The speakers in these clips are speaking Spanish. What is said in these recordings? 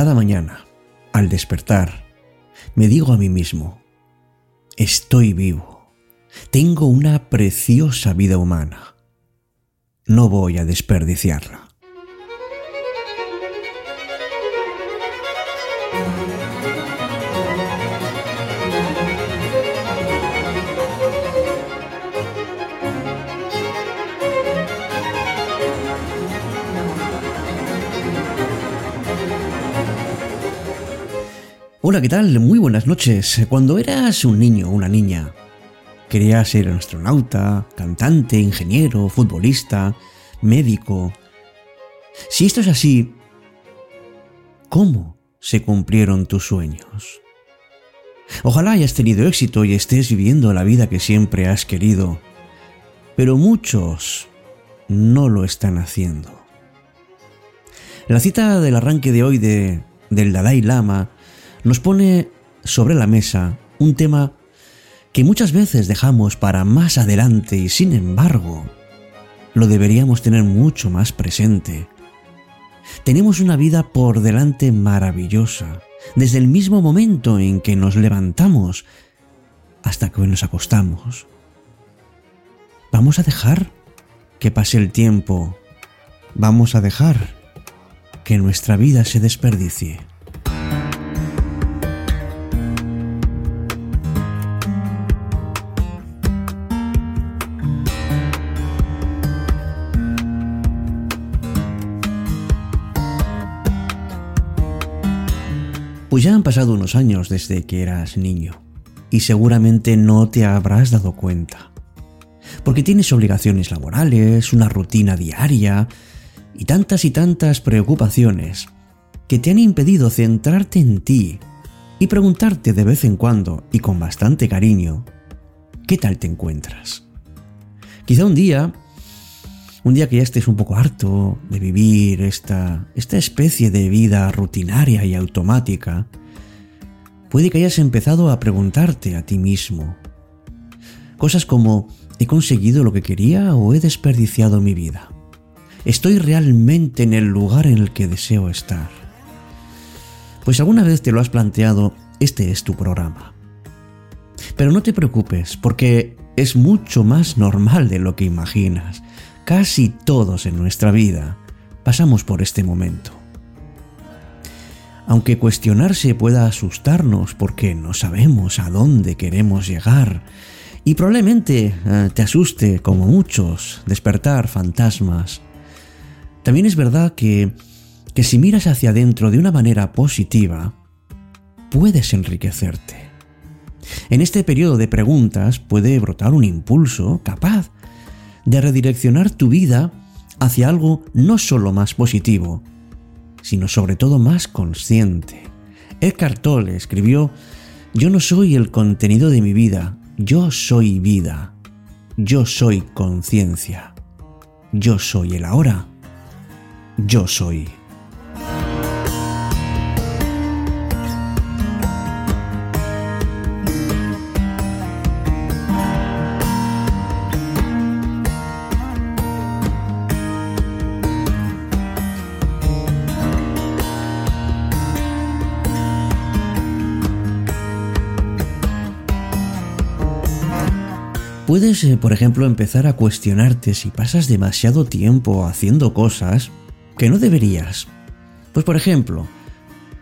Cada mañana, al despertar, me digo a mí mismo, estoy vivo, tengo una preciosa vida humana, no voy a desperdiciarla. Hola, ¿qué tal? Muy buenas noches. Cuando eras un niño o una niña, querías ser astronauta, cantante, ingeniero, futbolista, médico. Si esto es así, ¿cómo se cumplieron tus sueños? Ojalá hayas tenido éxito y estés viviendo la vida que siempre has querido, pero muchos no lo están haciendo. La cita del arranque de hoy de, del Dalai Lama nos pone sobre la mesa un tema que muchas veces dejamos para más adelante y sin embargo lo deberíamos tener mucho más presente. Tenemos una vida por delante maravillosa, desde el mismo momento en que nos levantamos hasta que nos acostamos. Vamos a dejar que pase el tiempo, vamos a dejar que nuestra vida se desperdicie. Pues ya han pasado unos años desde que eras niño y seguramente no te habrás dado cuenta. Porque tienes obligaciones laborales, una rutina diaria y tantas y tantas preocupaciones que te han impedido centrarte en ti y preguntarte de vez en cuando y con bastante cariño, ¿qué tal te encuentras? Quizá un día un día que ya estés un poco harto de vivir esta, esta especie de vida rutinaria y automática, puede que hayas empezado a preguntarte a ti mismo cosas como ¿he conseguido lo que quería o he desperdiciado mi vida? ¿Estoy realmente en el lugar en el que deseo estar? Pues alguna vez te lo has planteado, este es tu programa. Pero no te preocupes, porque es mucho más normal de lo que imaginas. Casi todos en nuestra vida pasamos por este momento. Aunque cuestionarse pueda asustarnos porque no sabemos a dónde queremos llegar, y probablemente eh, te asuste, como muchos, despertar fantasmas, también es verdad que, que si miras hacia adentro de una manera positiva, puedes enriquecerte. En este periodo de preguntas puede brotar un impulso capaz de redireccionar tu vida hacia algo no solo más positivo, sino sobre todo más consciente. Eckhart Tolle escribió, Yo no soy el contenido de mi vida, yo soy vida, yo soy conciencia, yo soy el ahora, yo soy. Puedes, eh, por ejemplo, empezar a cuestionarte si pasas demasiado tiempo haciendo cosas que no deberías. Pues, por ejemplo,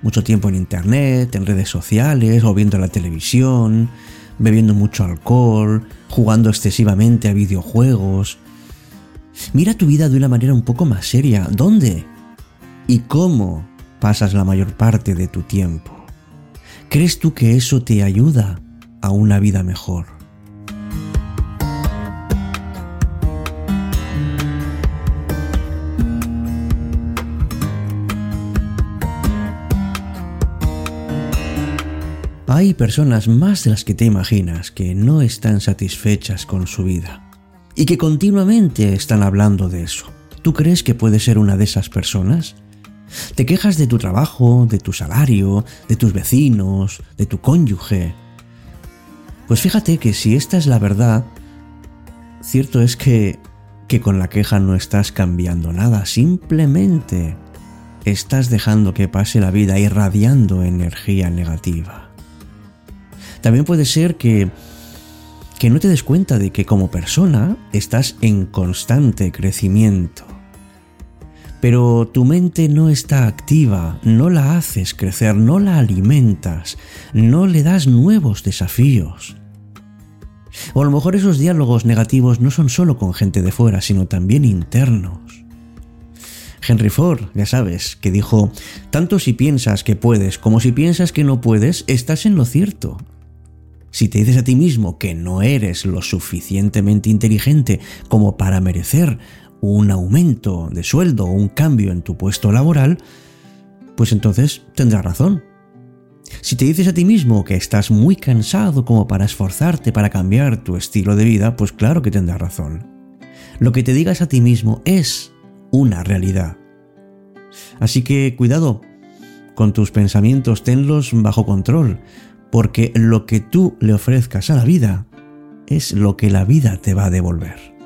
mucho tiempo en Internet, en redes sociales o viendo la televisión, bebiendo mucho alcohol, jugando excesivamente a videojuegos. Mira tu vida de una manera un poco más seria. ¿Dónde? ¿Y cómo pasas la mayor parte de tu tiempo? ¿Crees tú que eso te ayuda a una vida mejor? Hay personas más de las que te imaginas que no están satisfechas con su vida y que continuamente están hablando de eso. ¿Tú crees que puedes ser una de esas personas? Te quejas de tu trabajo, de tu salario, de tus vecinos, de tu cónyuge. Pues fíjate que si esta es la verdad, cierto es que, que con la queja no estás cambiando nada, simplemente estás dejando que pase la vida irradiando energía negativa. También puede ser que que no te des cuenta de que como persona estás en constante crecimiento. Pero tu mente no está activa, no la haces crecer, no la alimentas, no le das nuevos desafíos. O a lo mejor esos diálogos negativos no son solo con gente de fuera, sino también internos. Henry Ford, ya sabes, que dijo, tanto si piensas que puedes como si piensas que no puedes, estás en lo cierto. Si te dices a ti mismo que no eres lo suficientemente inteligente como para merecer un aumento de sueldo o un cambio en tu puesto laboral, pues entonces tendrás razón. Si te dices a ti mismo que estás muy cansado como para esforzarte para cambiar tu estilo de vida, pues claro que tendrás razón. Lo que te digas a ti mismo es una realidad. Así que cuidado con tus pensamientos, tenlos bajo control, porque lo que tú le ofrezcas a la vida es lo que la vida te va a devolver.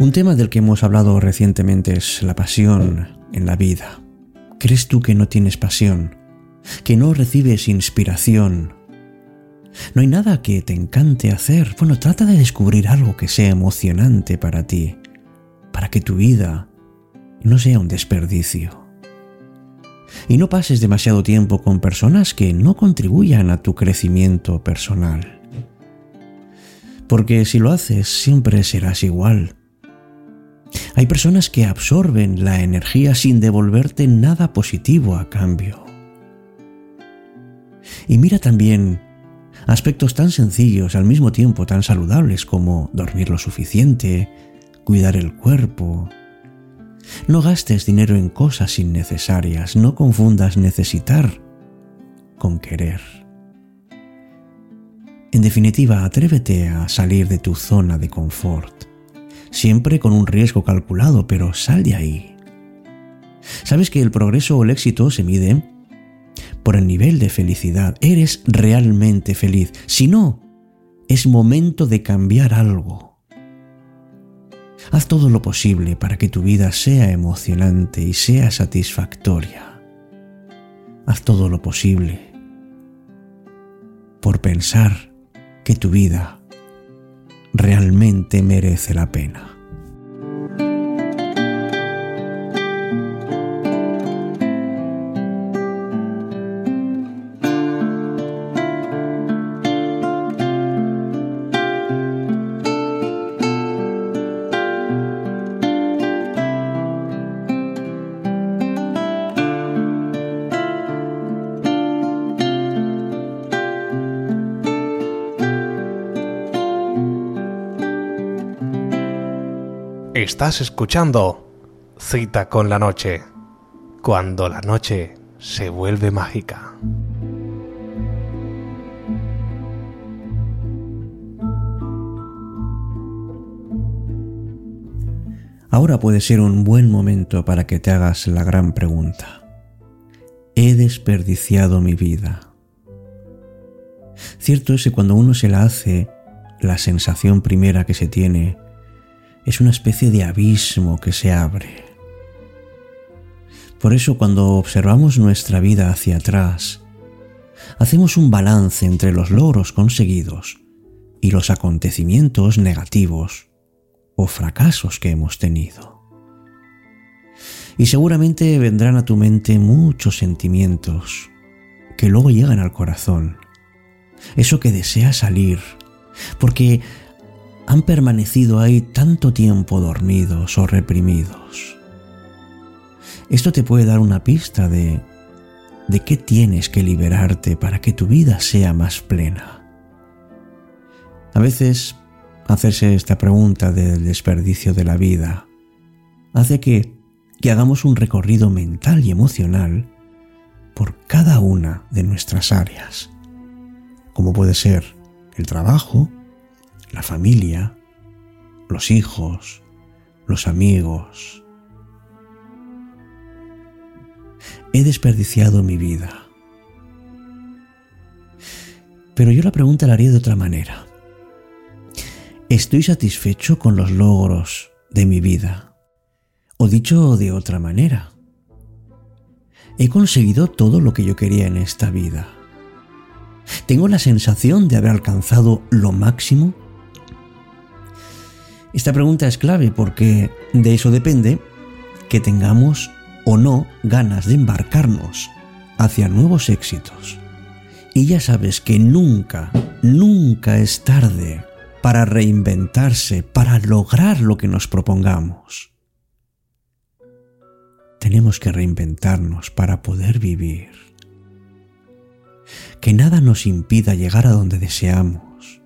Un tema del que hemos hablado recientemente es la pasión en la vida. ¿Crees tú que no tienes pasión? ¿Que no recibes inspiración? ¿No hay nada que te encante hacer? Bueno, trata de descubrir algo que sea emocionante para ti, para que tu vida no sea un desperdicio. Y no pases demasiado tiempo con personas que no contribuyan a tu crecimiento personal. Porque si lo haces siempre serás igual hay personas que absorben la energía sin devolverte nada positivo a cambio. Y mira también aspectos tan sencillos al mismo tiempo tan saludables como dormir lo suficiente, cuidar el cuerpo. No gastes dinero en cosas innecesarias, no confundas necesitar con querer. En definitiva, atrévete a salir de tu zona de confort siempre con un riesgo calculado, pero sal de ahí. ¿Sabes que el progreso o el éxito se mide por el nivel de felicidad? ¿Eres realmente feliz? Si no, es momento de cambiar algo. Haz todo lo posible para que tu vida sea emocionante y sea satisfactoria. Haz todo lo posible por pensar que tu vida realmente merece la pena. Estás escuchando Cita con la Noche, cuando la noche se vuelve mágica. Ahora puede ser un buen momento para que te hagas la gran pregunta. ¿He desperdiciado mi vida? Cierto es que cuando uno se la hace, la sensación primera que se tiene es una especie de abismo que se abre. Por eso cuando observamos nuestra vida hacia atrás, hacemos un balance entre los logros conseguidos y los acontecimientos negativos o fracasos que hemos tenido. Y seguramente vendrán a tu mente muchos sentimientos que luego llegan al corazón. Eso que desea salir, porque han permanecido ahí tanto tiempo dormidos o reprimidos. Esto te puede dar una pista de de qué tienes que liberarte para que tu vida sea más plena. A veces hacerse esta pregunta del desperdicio de la vida hace que, que hagamos un recorrido mental y emocional por cada una de nuestras áreas, como puede ser el trabajo, la familia, los hijos, los amigos. he desperdiciado mi vida. Pero yo la pregunta la haría de otra manera. ¿Estoy satisfecho con los logros de mi vida? O dicho de otra manera, ¿he conseguido todo lo que yo quería en esta vida? ¿Tengo la sensación de haber alcanzado lo máximo? Esta pregunta es clave porque de eso depende que tengamos o no ganas de embarcarnos hacia nuevos éxitos. Y ya sabes que nunca, nunca es tarde para reinventarse, para lograr lo que nos propongamos. Tenemos que reinventarnos para poder vivir. Que nada nos impida llegar a donde deseamos.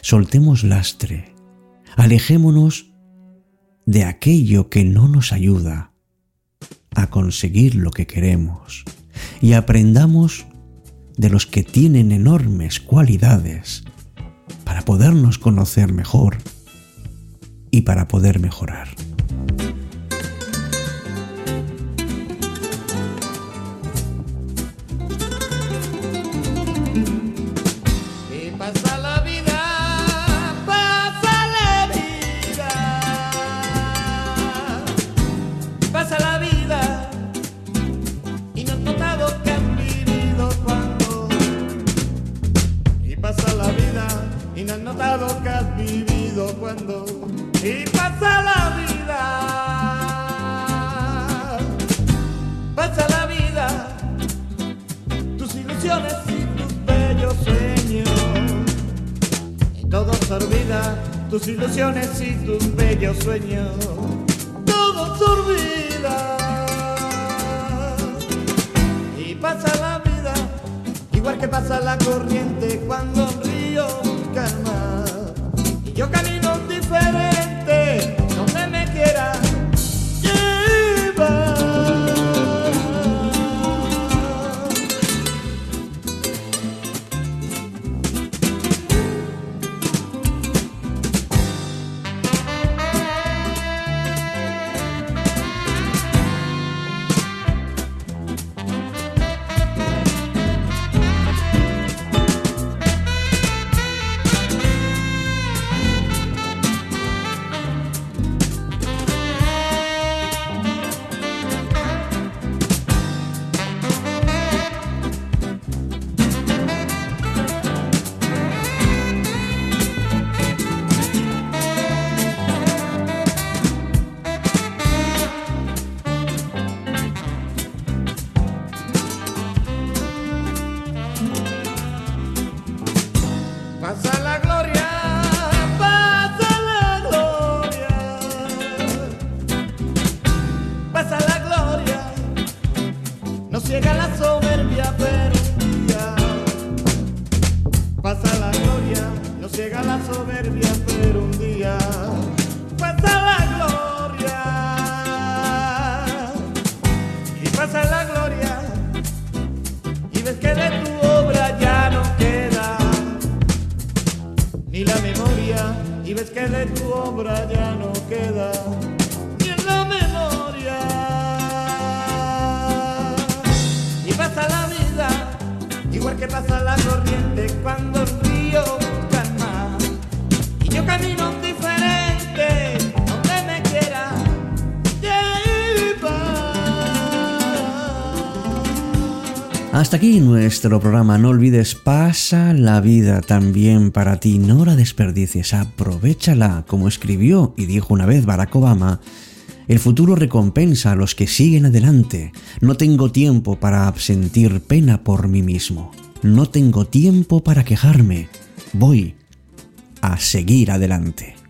Soltemos lastre, alejémonos de aquello que no nos ayuda a conseguir lo que queremos y aprendamos de los que tienen enormes cualidades para podernos conocer mejor y para poder mejorar. Y pasa la vida. Pasa la vida, tus ilusiones y tus bellos sueños. Y todo se olvida, tus ilusiones y tus bellos sueños. Todo se olvida. Y pasa la vida, igual que pasa la corriente cuando un río calma. Y yo camino diferente, de tu obra ya Hasta aquí nuestro programa. No olvides, pasa la vida también para ti. No la desperdicies, aprovechala. Como escribió y dijo una vez Barack Obama, el futuro recompensa a los que siguen adelante. No tengo tiempo para sentir pena por mí mismo. No tengo tiempo para quejarme. Voy a seguir adelante.